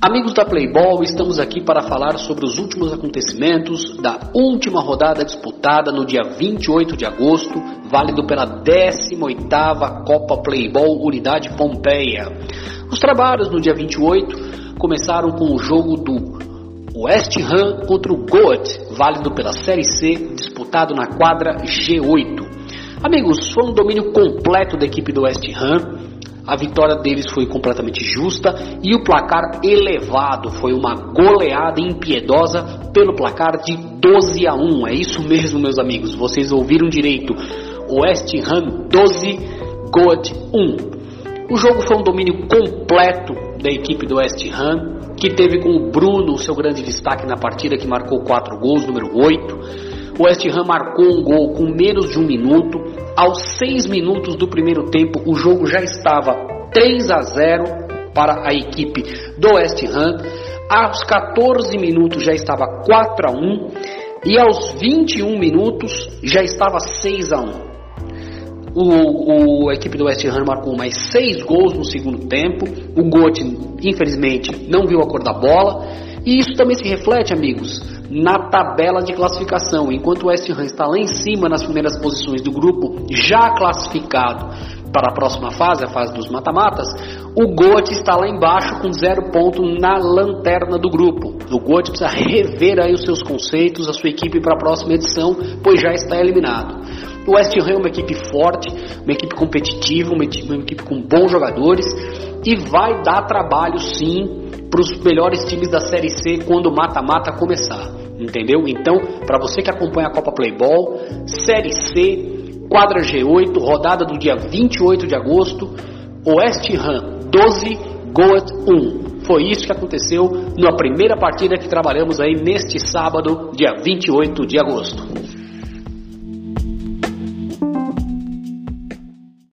Amigos da Playball, estamos aqui para falar sobre os últimos acontecimentos da última rodada disputada no dia 28 de agosto, válido pela 18ª Copa Playball Unidade Pompeia. Os trabalhos no dia 28 começaram com o jogo do West Ham contra o Goat, válido pela Série C, disputado na quadra G8. Amigos, foi um domínio completo da equipe do West Ham a vitória deles foi completamente justa e o placar elevado foi uma goleada impiedosa pelo placar de 12 a 1. É isso mesmo, meus amigos, vocês ouviram direito. West Ham 12, Goat 1. O jogo foi um domínio completo da equipe do West Ham, que teve com o Bruno o seu grande destaque na partida, que marcou 4 gols, número 8. O West Ham marcou um gol com menos de um minuto aos 6 minutos do primeiro tempo, o jogo já estava 3 a 0 para a equipe do West Ham. Aos 14 minutos já estava 4 a 1 e aos 21 minutos já estava 6 a 1. O, o, a equipe do West Ham marcou mais 6 gols no segundo tempo. O Gotti, infelizmente, não viu a cor da bola. E isso também se reflete, amigos, na tabela de classificação. Enquanto o West Ham está lá em cima nas primeiras posições do grupo, já classificado para a próxima fase, a fase dos mata-matas, o Goat está lá embaixo com zero ponto na lanterna do grupo. O Goat precisa rever aí os seus conceitos, a sua equipe para a próxima edição, pois já está eliminado. O West Ham é uma equipe forte, uma equipe competitiva, uma equipe, uma equipe com bons jogadores e vai dar trabalho sim para os melhores times da Série C quando o mata-mata começar. Entendeu? Então, para você que acompanha a Copa Playball, Série C, quadra G8, rodada do dia 28 de agosto, West Ham 12, Goat 1. Foi isso que aconteceu na primeira partida que trabalhamos aí neste sábado, dia 28 de agosto.